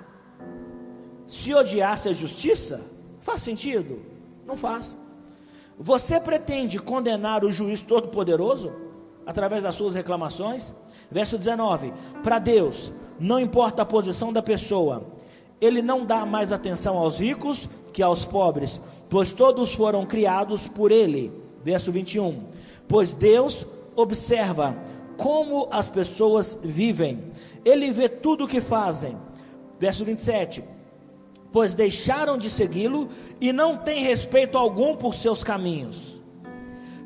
se odiasse a justiça? Faz sentido? Não faz. Você pretende condenar o juiz todo-poderoso através das suas reclamações? Verso 19: Para Deus, não importa a posição da pessoa, Ele não dá mais atenção aos ricos que aos pobres, pois todos foram criados por Ele. Verso 21: Pois Deus observa como as pessoas vivem, Ele vê tudo o que fazem. Verso 27: Pois deixaram de segui-lo e não têm respeito algum por seus caminhos.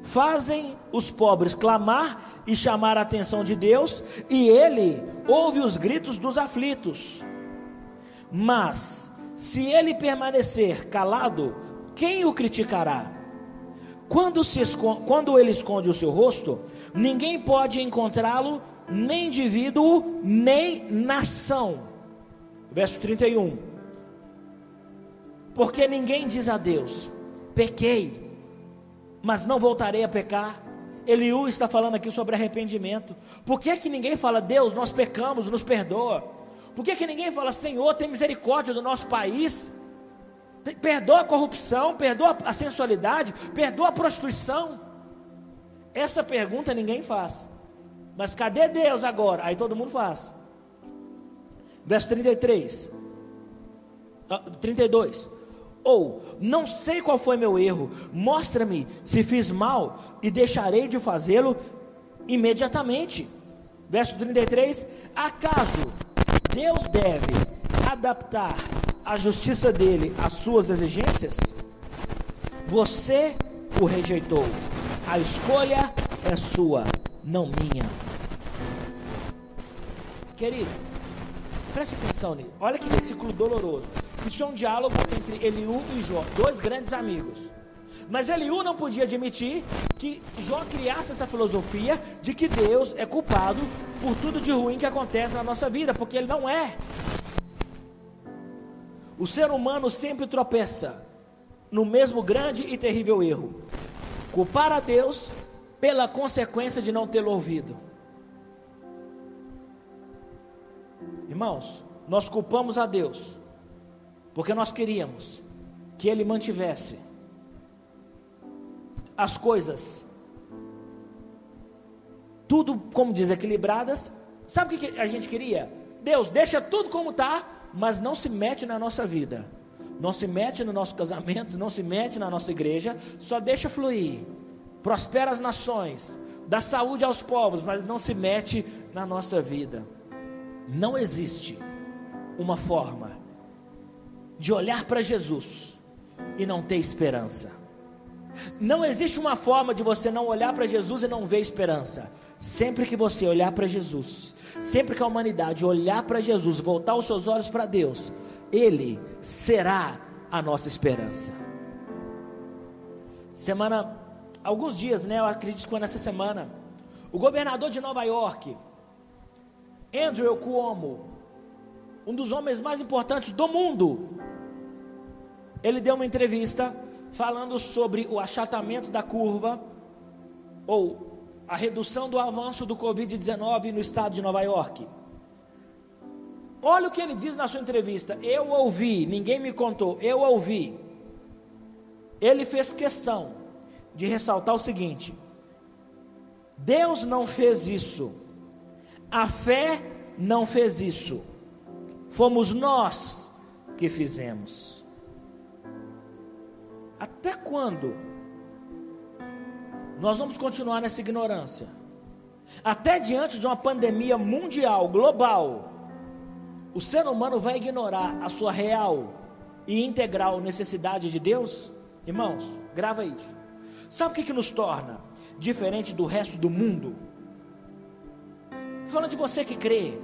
Fazem os pobres clamar e chamar a atenção de Deus, e ele ouve os gritos dos aflitos. Mas, se ele permanecer calado, quem o criticará? Quando, esconde, quando ele esconde o seu rosto, ninguém pode encontrá-lo, nem indivíduo, nem nação. Verso 31. Porque ninguém diz a Deus: pequei, mas não voltarei a pecar. Eliú está falando aqui sobre arrependimento. Por que, que ninguém fala, Deus, nós pecamos, nos perdoa? Por que, que ninguém fala, Senhor, tem misericórdia do nosso país? Perdoa a corrupção, perdoa a sensualidade, perdoa a prostituição. Essa pergunta ninguém faz. Mas cadê Deus agora? Aí todo mundo faz. Verso 33. 32. Ou, não sei qual foi meu erro, mostra-me se fiz mal e deixarei de fazê-lo imediatamente. Verso 33: Acaso Deus deve adaptar a justiça dele às suas exigências? Você o rejeitou, a escolha é sua, não minha. Querido, preste atenção nisso. Olha que versículo doloroso. Isso é um diálogo entre Eliú e Jó, dois grandes amigos. Mas Eliú não podia admitir que Jó criasse essa filosofia de que Deus é culpado por tudo de ruim que acontece na nossa vida, porque ele não é. O ser humano sempre tropeça no mesmo grande e terrível erro: culpar a Deus pela consequência de não tê-lo ouvido. Irmãos, nós culpamos a Deus porque nós queríamos que ele mantivesse as coisas tudo, como diz, equilibradas. Sabe o que a gente queria? Deus, deixa tudo como está, mas não se mete na nossa vida. Não se mete no nosso casamento, não se mete na nossa igreja, só deixa fluir. Prospera as nações, dá saúde aos povos, mas não se mete na nossa vida. Não existe uma forma de olhar para Jesus e não ter esperança. Não existe uma forma de você não olhar para Jesus e não ver esperança. Sempre que você olhar para Jesus, sempre que a humanidade olhar para Jesus, voltar os seus olhos para Deus, Ele será a nossa esperança. Semana, alguns dias, né? Eu acredito que foi nessa semana. O governador de Nova York, Andrew Cuomo, um dos homens mais importantes do mundo, ele deu uma entrevista falando sobre o achatamento da curva ou a redução do avanço do Covid-19 no estado de Nova York. Olha o que ele diz na sua entrevista. Eu ouvi, ninguém me contou, eu ouvi. Ele fez questão de ressaltar o seguinte: Deus não fez isso, a fé não fez isso, fomos nós que fizemos. Até quando nós vamos continuar nessa ignorância? Até diante de uma pandemia mundial, global, o ser humano vai ignorar a sua real e integral necessidade de Deus? Irmãos, grava isso. Sabe o que, que nos torna diferente do resto do mundo? Estou falando de você que crê,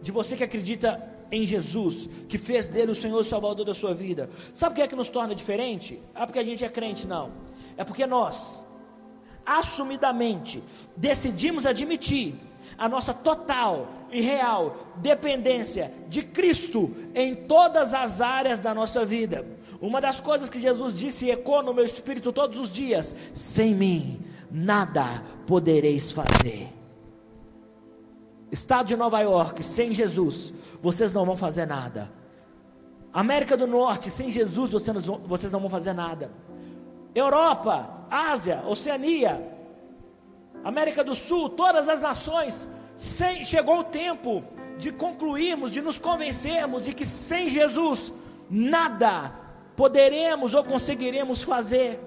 de você que acredita em Jesus, que fez dele o Senhor e Salvador da sua vida. Sabe o que é que nos torna diferente? Ah, porque a gente é crente, não. É porque nós, assumidamente, decidimos admitir a nossa total e real dependência de Cristo em todas as áreas da nossa vida. Uma das coisas que Jesus disse e ecoa no meu espírito todos os dias: sem mim nada podereis fazer. Estado de Nova York, sem Jesus, vocês não vão fazer nada. América do Norte, sem Jesus, vocês não vão fazer nada. Europa, Ásia, Oceania, América do Sul, todas as nações, sem, chegou o tempo de concluirmos, de nos convencermos de que sem Jesus nada poderemos ou conseguiremos fazer.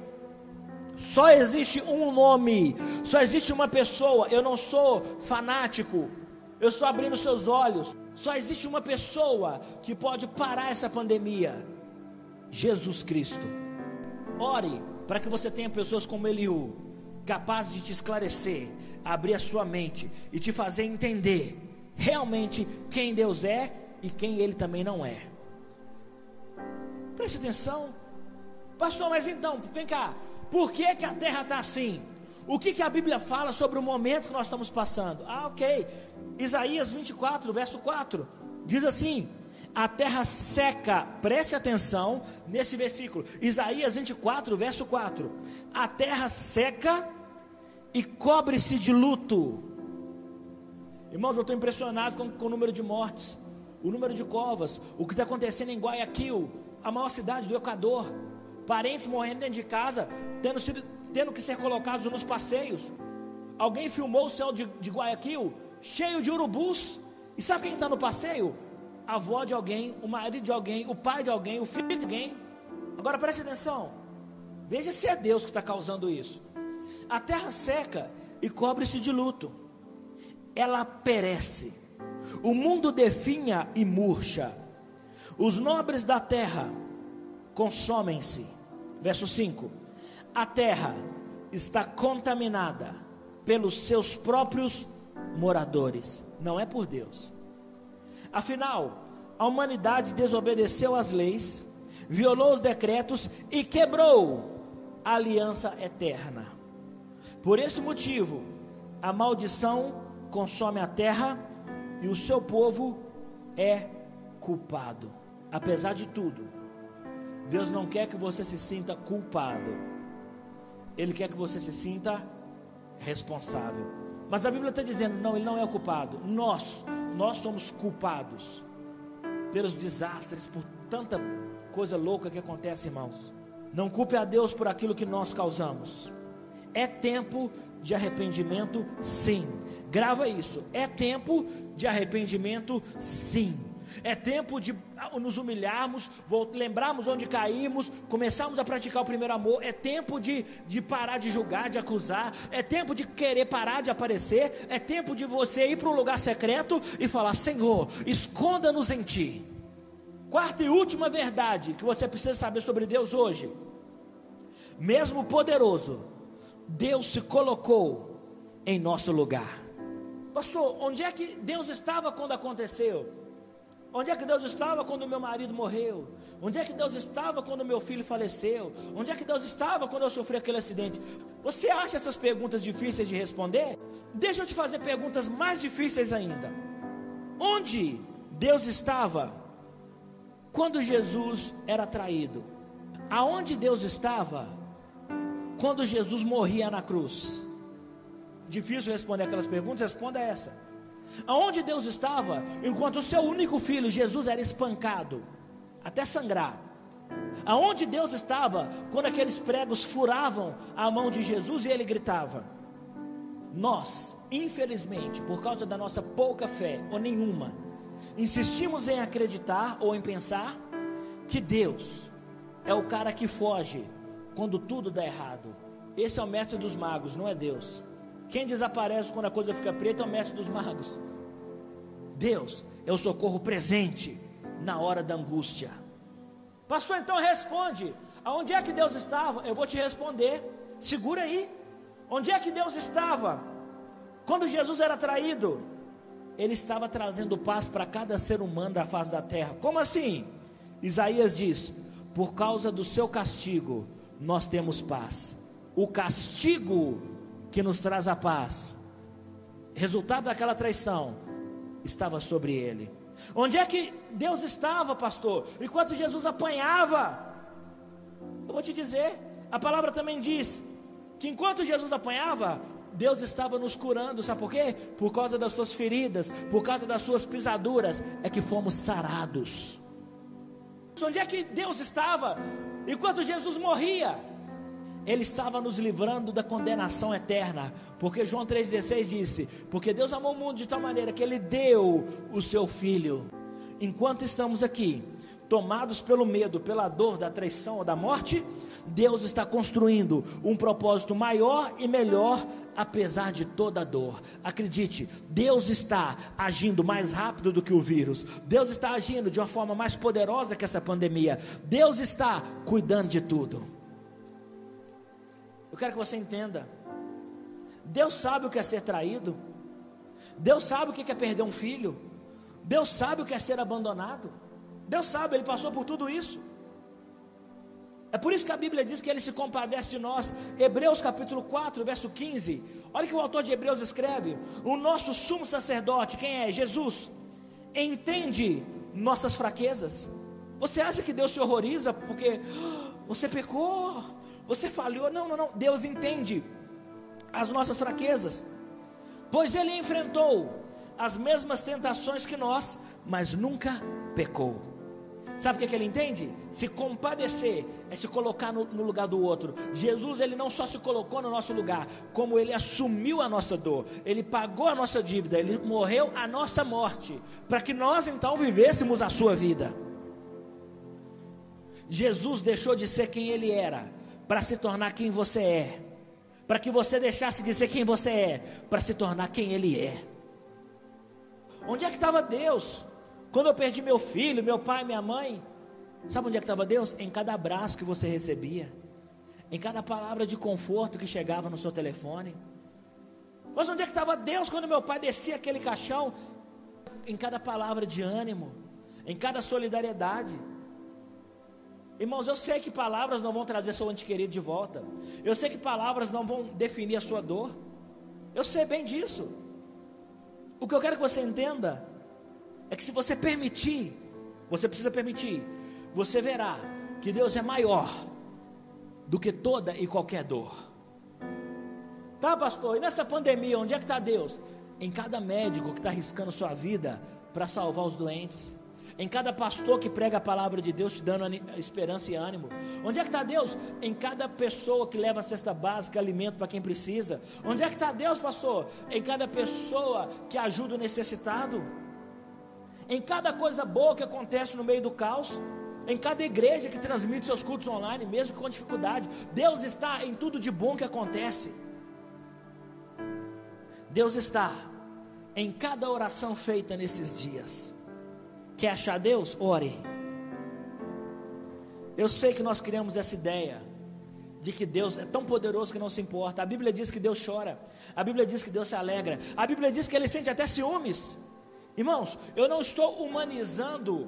Só existe um nome, só existe uma pessoa. Eu não sou fanático, eu estou abrindo seus olhos. Só existe uma pessoa que pode parar essa pandemia: Jesus Cristo. Ore para que você tenha pessoas como Eliú, capazes de te esclarecer, abrir a sua mente e te fazer entender realmente quem Deus é e quem Ele também não é. Preste atenção, pastor. Mas então, vem cá, por que, que a terra está assim? O que, que a Bíblia fala sobre o momento que nós estamos passando? Ah, ok. Isaías 24, verso 4, diz assim: a terra seca, preste atenção nesse versículo, Isaías 24, verso 4: a terra seca e cobre-se de luto. Irmãos, eu estou impressionado com, com o número de mortes, o número de covas, o que está acontecendo em Guayaquil, a maior cidade do Equador, parentes morrendo dentro de casa, tendo, sido, tendo que ser colocados nos passeios. Alguém filmou o céu de, de Guayaquil cheio de urubus. E sabe quem está no passeio? A avó de alguém, o marido de alguém, o pai de alguém, o filho de alguém. Agora preste atenção. Veja se é Deus que está causando isso. A terra seca e cobre-se de luto. Ela perece. O mundo definha e murcha. Os nobres da terra consomem-se. Verso 5: A terra está contaminada pelos seus próprios moradores, não é por Deus. Afinal, a humanidade desobedeceu às leis, violou os decretos e quebrou a aliança eterna. Por esse motivo, a maldição consome a terra e o seu povo é culpado. Apesar de tudo, Deus não quer que você se sinta culpado, Ele quer que você se sinta responsável. Mas a Bíblia está dizendo: não, ele não é o culpado. Nós, nós somos culpados pelos desastres, por tanta coisa louca que acontece, irmãos. Não culpe a Deus por aquilo que nós causamos. É tempo de arrependimento, sim. Grava isso. É tempo de arrependimento, sim. É tempo de nos humilharmos, lembrarmos onde caímos, começarmos a praticar o primeiro amor. É tempo de, de parar de julgar, de acusar. É tempo de querer parar de aparecer. É tempo de você ir para um lugar secreto e falar: Senhor, esconda-nos em Ti. Quarta e última verdade que você precisa saber sobre Deus hoje. mesmo poderoso, Deus se colocou em nosso lugar. Pastor, onde é que Deus estava quando aconteceu? Onde é que Deus estava quando meu marido morreu? Onde é que Deus estava quando meu filho faleceu? Onde é que Deus estava quando eu sofri aquele acidente? Você acha essas perguntas difíceis de responder? Deixa eu te fazer perguntas mais difíceis ainda. Onde Deus estava quando Jesus era traído? Aonde Deus estava quando Jesus morria na cruz? Difícil responder aquelas perguntas, responda essa. Aonde Deus estava enquanto o seu único filho, Jesus, era espancado, até sangrar? Aonde Deus estava quando aqueles pregos furavam a mão de Jesus e ele gritava? Nós, infelizmente, por causa da nossa pouca fé ou nenhuma, insistimos em acreditar ou em pensar que Deus é o cara que foge quando tudo dá errado. Esse é o mestre dos magos, não é Deus. Quem desaparece quando a coisa fica preta é o mestre dos magos. Deus é o socorro presente na hora da angústia. Pastor, então responde: aonde é que Deus estava? Eu vou te responder. Segura aí. Onde é que Deus estava? Quando Jesus era traído, Ele estava trazendo paz para cada ser humano da face da terra. Como assim? Isaías diz: por causa do seu castigo, nós temos paz. O castigo que nos traz a paz, resultado daquela traição, estava sobre ele. Onde é que Deus estava, pastor? Enquanto Jesus apanhava, eu vou te dizer, a palavra também diz que enquanto Jesus apanhava, Deus estava nos curando, sabe por quê? Por causa das suas feridas, por causa das suas pisaduras, é que fomos sarados. Onde é que Deus estava? Enquanto Jesus morria, ele estava nos livrando da condenação eterna, porque João 3,16 disse: Porque Deus amou o mundo de tal maneira que Ele deu o seu Filho. Enquanto estamos aqui, tomados pelo medo, pela dor da traição ou da morte, Deus está construindo um propósito maior e melhor, apesar de toda a dor. Acredite, Deus está agindo mais rápido do que o vírus, Deus está agindo de uma forma mais poderosa que essa pandemia, Deus está cuidando de tudo. Eu quero que você entenda. Deus sabe o que é ser traído. Deus sabe o que é perder um filho. Deus sabe o que é ser abandonado. Deus sabe, Ele passou por tudo isso. É por isso que a Bíblia diz que Ele se compadece de nós. Hebreus capítulo 4, verso 15. Olha que o autor de Hebreus escreve: O nosso sumo sacerdote, quem é? Jesus, entende nossas fraquezas. Você acha que Deus se horroriza porque ah, você pecou? Você falhou. Não, não, não. Deus entende as nossas fraquezas, pois Ele enfrentou as mesmas tentações que nós, mas nunca pecou. Sabe o que, é que ele entende? Se compadecer é se colocar no, no, lugar do outro. Jesus, ele não só se colocou no nosso lugar, como ele assumiu a nossa dor, ele pagou a nossa dívida, ele morreu a nossa morte, para que nós então vivêssemos a sua vida. Jesus deixou de ser quem ele era para se tornar quem você é, para que você deixasse de ser quem você é, para se tornar quem Ele é. Onde é que estava Deus? Quando eu perdi meu filho, meu pai, minha mãe, sabe onde é que estava Deus? Em cada abraço que você recebia, em cada palavra de conforto que chegava no seu telefone. Mas onde é que estava Deus quando meu pai descia aquele caixão? Em cada palavra de ânimo, em cada solidariedade. Irmãos, eu sei que palavras não vão trazer seu ente querido de volta. Eu sei que palavras não vão definir a sua dor. Eu sei bem disso. O que eu quero que você entenda é que se você permitir, você precisa permitir, você verá que Deus é maior do que toda e qualquer dor. Tá, pastor? E nessa pandemia, onde é que está Deus? Em cada médico que está arriscando sua vida para salvar os doentes em cada pastor que prega a palavra de Deus, te dando esperança e ânimo. Onde é que está Deus? Em cada pessoa que leva a cesta básica, alimento para quem precisa. Onde é que está Deus, pastor? Em cada pessoa que ajuda o necessitado. Em cada coisa boa que acontece no meio do caos. Em cada igreja que transmite seus cultos online, mesmo com dificuldade. Deus está em tudo de bom que acontece. Deus está em cada oração feita nesses dias. Quer achar Deus? Ore. Eu sei que nós criamos essa ideia de que Deus é tão poderoso que não se importa. A Bíblia diz que Deus chora. A Bíblia diz que Deus se alegra. A Bíblia diz que ele sente até ciúmes. Irmãos, eu não estou humanizando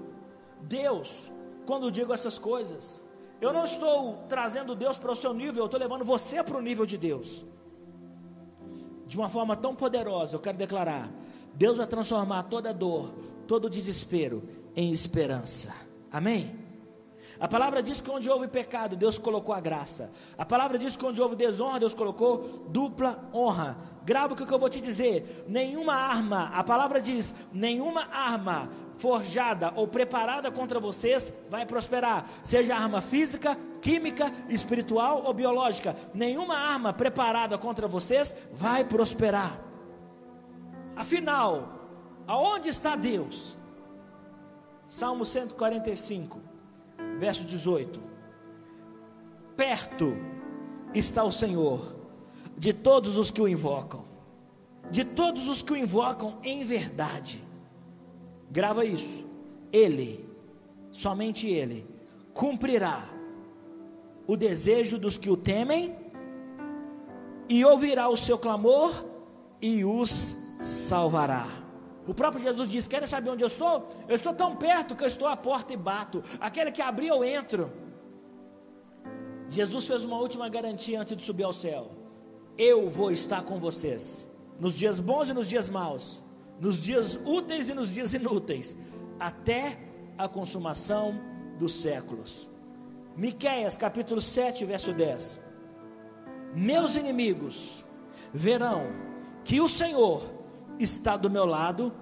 Deus quando digo essas coisas. Eu não estou trazendo Deus para o seu nível, eu estou levando você para o nível de Deus. De uma forma tão poderosa, eu quero declarar: Deus vai transformar toda dor, todo desespero em esperança. Amém? A palavra diz que onde houve pecado, Deus colocou a graça. A palavra diz que onde houve desonra, Deus colocou dupla honra. Grava o que eu vou te dizer: nenhuma arma, a palavra diz, nenhuma arma forjada ou preparada contra vocês vai prosperar, seja arma física, química, espiritual ou biológica. Nenhuma arma preparada contra vocês vai prosperar. Afinal, aonde está Deus? Salmo 145 verso 18: Perto está o Senhor de todos os que o invocam, de todos os que o invocam em verdade. Grava isso. Ele, somente Ele, cumprirá o desejo dos que o temem e ouvirá o seu clamor e os salvará. O próprio Jesus disse: Querem saber onde eu estou? Eu estou tão perto que eu estou à porta e bato. Aquele que abrir, eu entro. Jesus fez uma última garantia antes de subir ao céu: Eu vou estar com vocês, nos dias bons e nos dias maus, nos dias úteis e nos dias inúteis, até a consumação dos séculos. Miqueias capítulo 7, verso 10. Meus inimigos verão que o Senhor está do meu lado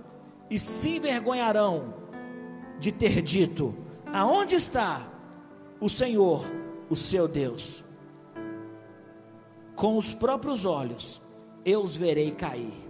e se envergonharão de ter dito: Aonde está o Senhor, o seu Deus? Com os próprios olhos eu os verei cair.